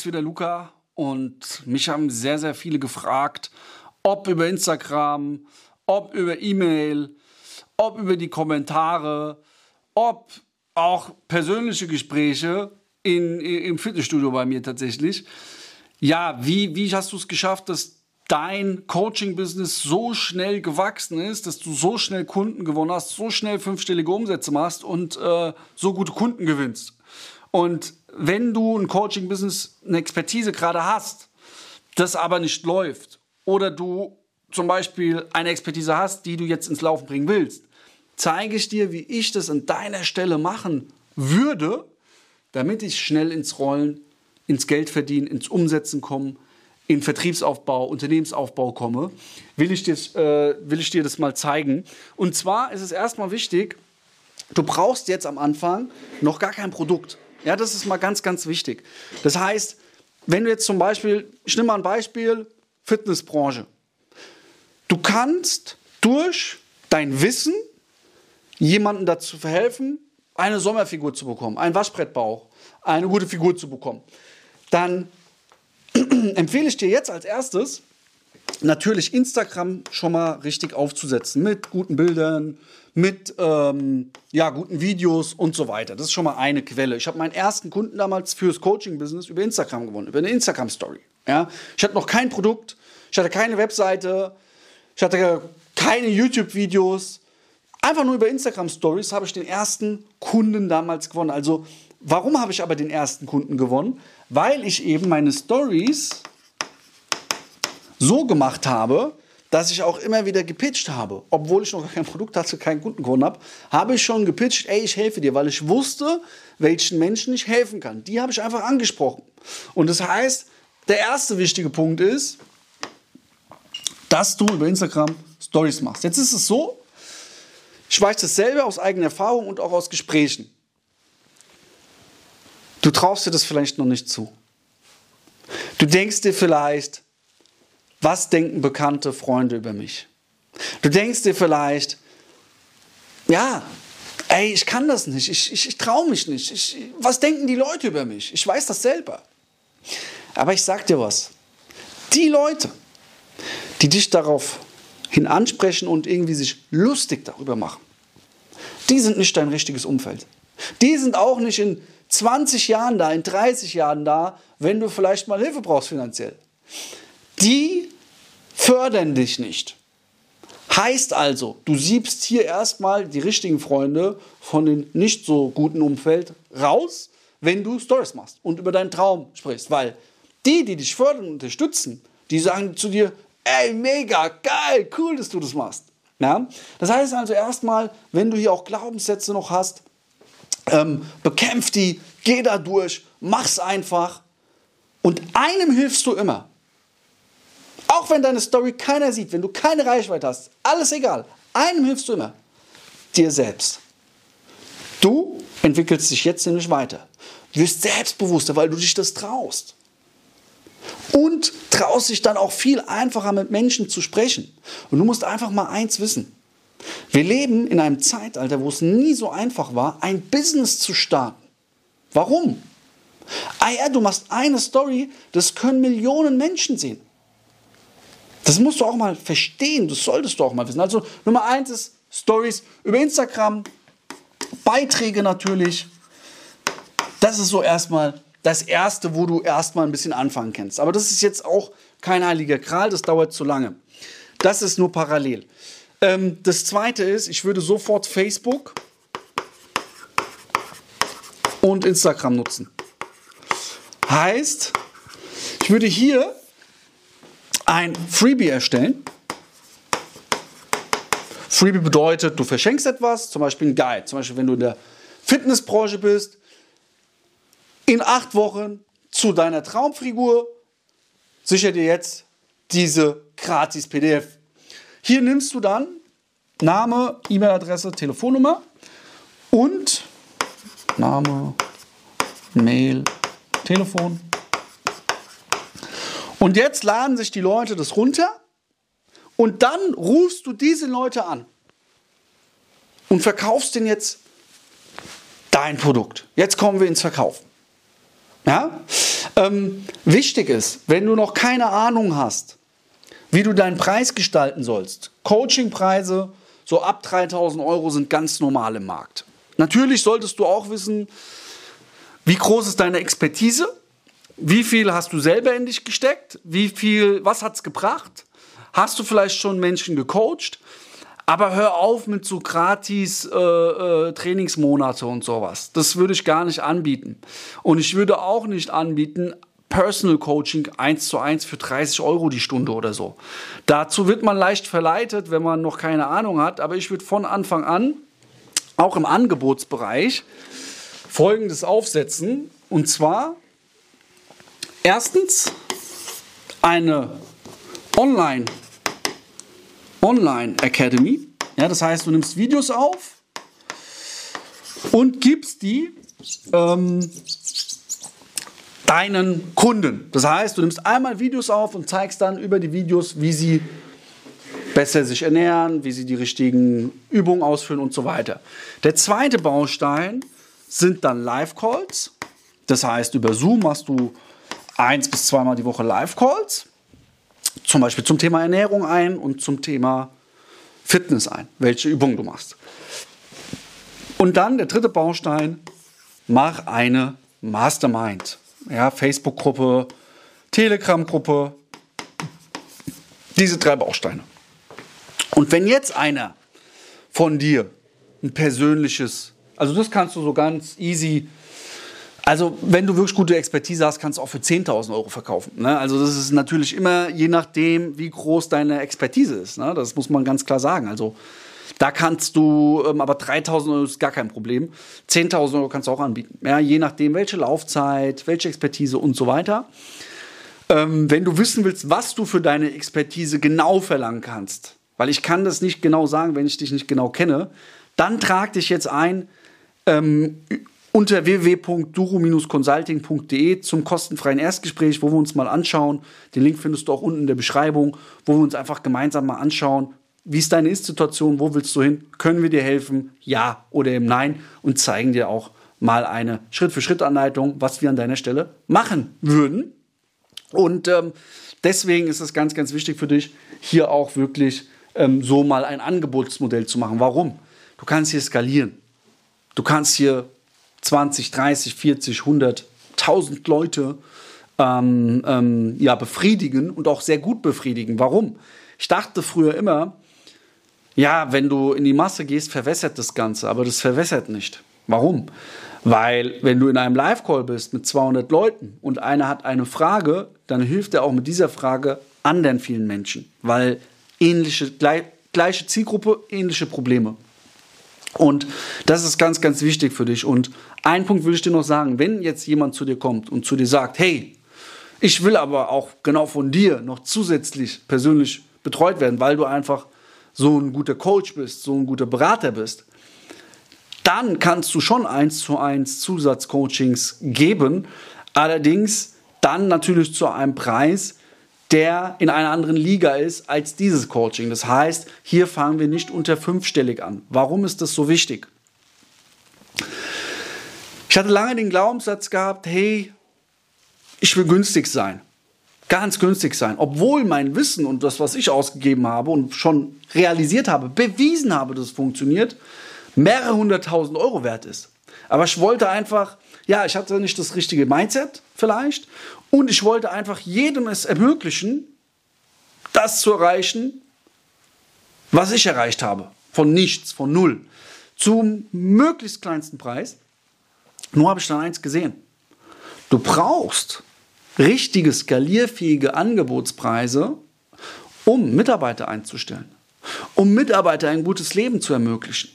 ist wieder Luca und mich haben sehr, sehr viele gefragt, ob über Instagram, ob über E-Mail, ob über die Kommentare, ob auch persönliche Gespräche in, im Fitnessstudio bei mir tatsächlich. Ja, wie, wie hast du es geschafft, dass dein Coaching-Business so schnell gewachsen ist, dass du so schnell Kunden gewonnen hast, so schnell fünfstellige Umsätze machst und äh, so gute Kunden gewinnst? Und wenn du ein Coaching-Business, eine Expertise gerade hast, das aber nicht läuft, oder du zum Beispiel eine Expertise hast, die du jetzt ins Laufen bringen willst, zeige ich dir, wie ich das an deiner Stelle machen würde, damit ich schnell ins Rollen, ins Geld verdienen, ins Umsetzen komme, in Vertriebsaufbau, Unternehmensaufbau komme, will ich, dir, äh, will ich dir das mal zeigen. Und zwar ist es erstmal wichtig, du brauchst jetzt am Anfang noch gar kein Produkt. Ja, das ist mal ganz, ganz wichtig. Das heißt, wenn du jetzt zum Beispiel, ich nehme mal ein Beispiel, Fitnessbranche. Du kannst durch dein Wissen jemandem dazu verhelfen, eine Sommerfigur zu bekommen, einen Waschbrettbauch, eine gute Figur zu bekommen. Dann empfehle ich dir jetzt als erstes, natürlich Instagram schon mal richtig aufzusetzen mit guten Bildern, mit ähm, ja, guten Videos und so weiter. Das ist schon mal eine Quelle. Ich habe meinen ersten Kunden damals fürs Coaching-Business über Instagram gewonnen, über eine Instagram-Story. Ja? Ich hatte noch kein Produkt, ich hatte keine Webseite, ich hatte keine YouTube-Videos. Einfach nur über Instagram-Stories habe ich den ersten Kunden damals gewonnen. Also, warum habe ich aber den ersten Kunden gewonnen? Weil ich eben meine Stories so gemacht habe, dass ich auch immer wieder gepitcht habe. Obwohl ich noch kein Produkt hatte, keinen Kunden gewonnen habe, habe ich schon gepitcht, ey, ich helfe dir, weil ich wusste, welchen Menschen ich helfen kann. Die habe ich einfach angesprochen. Und das heißt, der erste wichtige Punkt ist, dass du über Instagram Stories machst. Jetzt ist es so, ich weiß dasselbe aus eigener Erfahrung und auch aus Gesprächen. Du traust dir das vielleicht noch nicht zu. Du denkst dir vielleicht, was denken bekannte Freunde über mich? Du denkst dir vielleicht, ja, ey, ich kann das nicht, ich, ich, ich traue mich nicht. Ich, was denken die Leute über mich? Ich weiß das selber. Aber ich sag dir was. Die Leute, die dich darauf hin ansprechen und irgendwie sich lustig darüber machen, die sind nicht dein richtiges Umfeld. Die sind auch nicht in 20 Jahren da, in 30 Jahren da, wenn du vielleicht mal Hilfe brauchst finanziell die fördern dich nicht. Heißt also, du siebst hier erstmal die richtigen Freunde von dem nicht so guten Umfeld raus, wenn du Stories machst und über deinen Traum sprichst. Weil die, die dich fördern und unterstützen, die sagen zu dir, ey, mega, geil, cool, dass du das machst. Ja? Das heißt also erstmal, wenn du hier auch Glaubenssätze noch hast, ähm, bekämpf die, geh da durch, mach's einfach. Und einem hilfst du immer. Wenn deine Story keiner sieht, wenn du keine Reichweite hast, alles egal. Einem hilfst du immer. Dir selbst. Du entwickelst dich jetzt nämlich weiter. Du wirst selbstbewusster, weil du dich das traust. Und traust dich dann auch viel einfacher mit Menschen zu sprechen. Und du musst einfach mal eins wissen. Wir leben in einem Zeitalter, wo es nie so einfach war, ein Business zu starten. Warum? Ah ja, du machst eine Story, das können Millionen Menschen sehen. Das musst du auch mal verstehen, das solltest du auch mal wissen. Also Nummer eins ist Stories über Instagram, Beiträge natürlich. Das ist so erstmal das Erste, wo du erstmal ein bisschen anfangen kannst. Aber das ist jetzt auch kein heiliger Kral, das dauert zu lange. Das ist nur parallel. Ähm, das Zweite ist, ich würde sofort Facebook und Instagram nutzen. Heißt, ich würde hier ein Freebie erstellen. Freebie bedeutet, du verschenkst etwas, zum Beispiel ein Guide. Zum Beispiel, wenn du in der Fitnessbranche bist, in acht Wochen zu deiner Traumfigur, sicher dir jetzt diese gratis PDF. Hier nimmst du dann Name, E-Mail-Adresse, Telefonnummer und Name, Mail, Telefon und jetzt laden sich die Leute das runter und dann rufst du diese Leute an und verkaufst denen jetzt dein Produkt. Jetzt kommen wir ins Verkaufen. Ja? Ähm, wichtig ist, wenn du noch keine Ahnung hast, wie du deinen Preis gestalten sollst, Coachingpreise so ab 3000 Euro sind ganz normal im Markt. Natürlich solltest du auch wissen, wie groß ist deine Expertise, wie viel hast du selber in dich gesteckt, wie viel, was hat es gebracht, hast du vielleicht schon Menschen gecoacht, aber hör auf mit so gratis äh, äh, Trainingsmonate und sowas. Das würde ich gar nicht anbieten. Und ich würde auch nicht anbieten, Personal Coaching 1 zu 1 für 30 Euro die Stunde oder so. Dazu wird man leicht verleitet, wenn man noch keine Ahnung hat. Aber ich würde von Anfang an, auch im Angebotsbereich, Folgendes aufsetzen. Und zwar erstens eine Online Online Academy. Ja, das heißt, du nimmst Videos auf und gibst die ähm, deinen Kunden. Das heißt, du nimmst einmal Videos auf und zeigst dann über die Videos, wie sie besser sich ernähren, wie sie die richtigen Übungen ausführen und so weiter. Der zweite Baustein sind dann Live-Calls. Das heißt, über Zoom machst du eins bis zweimal die Woche Live-Calls zum Beispiel zum Thema Ernährung ein und zum Thema Fitness ein, welche Übungen du machst. Und dann der dritte Baustein, mach eine Mastermind. Ja, Facebook-Gruppe, Telegram-Gruppe, diese drei Bausteine. Und wenn jetzt einer von dir ein persönliches, also das kannst du so ganz easy also, wenn du wirklich gute Expertise hast, kannst du auch für 10.000 Euro verkaufen. Ne? Also, das ist natürlich immer je nachdem, wie groß deine Expertise ist. Ne? Das muss man ganz klar sagen. Also, da kannst du, ähm, aber 3.000 Euro ist gar kein Problem. 10.000 Euro kannst du auch anbieten. Ja, je nachdem, welche Laufzeit, welche Expertise und so weiter. Ähm, wenn du wissen willst, was du für deine Expertise genau verlangen kannst, weil ich kann das nicht genau sagen, wenn ich dich nicht genau kenne, dann trag dich jetzt ein ähm, unter www.duro-consulting.de zum kostenfreien Erstgespräch, wo wir uns mal anschauen. Den Link findest du auch unten in der Beschreibung, wo wir uns einfach gemeinsam mal anschauen, wie ist deine Ist-Situation, wo willst du hin, können wir dir helfen, ja oder eben nein und zeigen dir auch mal eine Schritt-für-Schritt-Anleitung, was wir an deiner Stelle machen würden. Und ähm, deswegen ist es ganz, ganz wichtig für dich, hier auch wirklich ähm, so mal ein Angebotsmodell zu machen. Warum? Du kannst hier skalieren. Du kannst hier 20, 30, 40, 100, 1000 Leute ähm, ähm, ja, befriedigen und auch sehr gut befriedigen. Warum? Ich dachte früher immer, ja, wenn du in die Masse gehst, verwässert das Ganze, aber das verwässert nicht. Warum? Weil wenn du in einem Live-Call bist mit 200 Leuten und einer hat eine Frage, dann hilft er auch mit dieser Frage anderen vielen Menschen, weil ähnliche, gleich, gleiche Zielgruppe, ähnliche Probleme. Und das ist ganz, ganz wichtig für dich. Und ein Punkt will ich dir noch sagen, wenn jetzt jemand zu dir kommt und zu dir sagt, hey, ich will aber auch genau von dir noch zusätzlich persönlich betreut werden, weil du einfach so ein guter Coach bist, so ein guter Berater bist, dann kannst du schon eins zu eins Zusatzcoachings geben. Allerdings dann natürlich zu einem Preis, der in einer anderen Liga ist als dieses Coaching. Das heißt, hier fangen wir nicht unter fünfstellig an. Warum ist das so wichtig? Ich hatte lange den Glaubenssatz gehabt, hey, ich will günstig sein. Ganz günstig sein. Obwohl mein Wissen und das, was ich ausgegeben habe und schon realisiert habe, bewiesen habe, dass es funktioniert, mehrere hunderttausend Euro wert ist. Aber ich wollte einfach, ja, ich hatte nicht das richtige Mindset vielleicht und ich wollte einfach jedem es ermöglichen, das zu erreichen, was ich erreicht habe. Von nichts, von null. Zum möglichst kleinsten Preis. Nur habe ich dann eins gesehen. Du brauchst richtige, skalierfähige Angebotspreise, um Mitarbeiter einzustellen. Um Mitarbeiter ein gutes Leben zu ermöglichen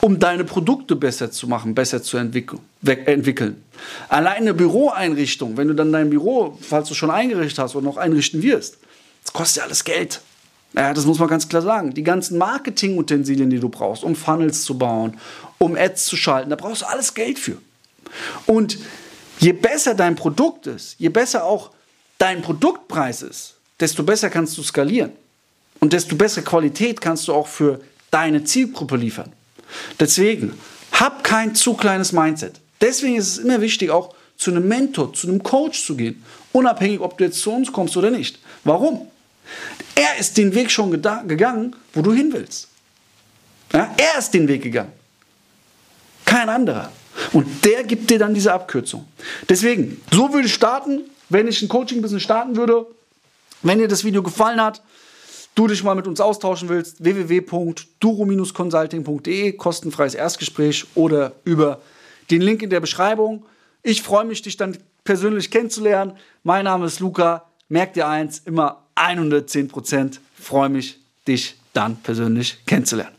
um deine Produkte besser zu machen, besser zu entwickeln. Allein eine Büroeinrichtung, wenn du dann dein Büro, falls du schon eingerichtet hast oder noch einrichten wirst, das kostet ja alles Geld. Ja, das muss man ganz klar sagen. Die ganzen Marketingutensilien, die du brauchst, um Funnels zu bauen, um Ads zu schalten, da brauchst du alles Geld für. Und je besser dein Produkt ist, je besser auch dein Produktpreis ist, desto besser kannst du skalieren. Und desto bessere Qualität kannst du auch für deine Zielgruppe liefern. Deswegen, hab kein zu kleines Mindset. Deswegen ist es immer wichtig, auch zu einem Mentor, zu einem Coach zu gehen. Unabhängig, ob du jetzt zu uns kommst oder nicht. Warum? Er ist den Weg schon gegangen, wo du hin willst. Ja? Er ist den Weg gegangen. Kein anderer. Und der gibt dir dann diese Abkürzung. Deswegen, so würde ich starten, wenn ich ein Coaching-Business starten würde. Wenn dir das Video gefallen hat, du dich mal mit uns austauschen willst, www.duro-consulting.de, kostenfreies Erstgespräch oder über den Link in der Beschreibung. Ich freue mich, dich dann persönlich kennenzulernen. Mein Name ist Luca. Merk dir eins, immer 110 Prozent. Freue mich, dich dann persönlich kennenzulernen.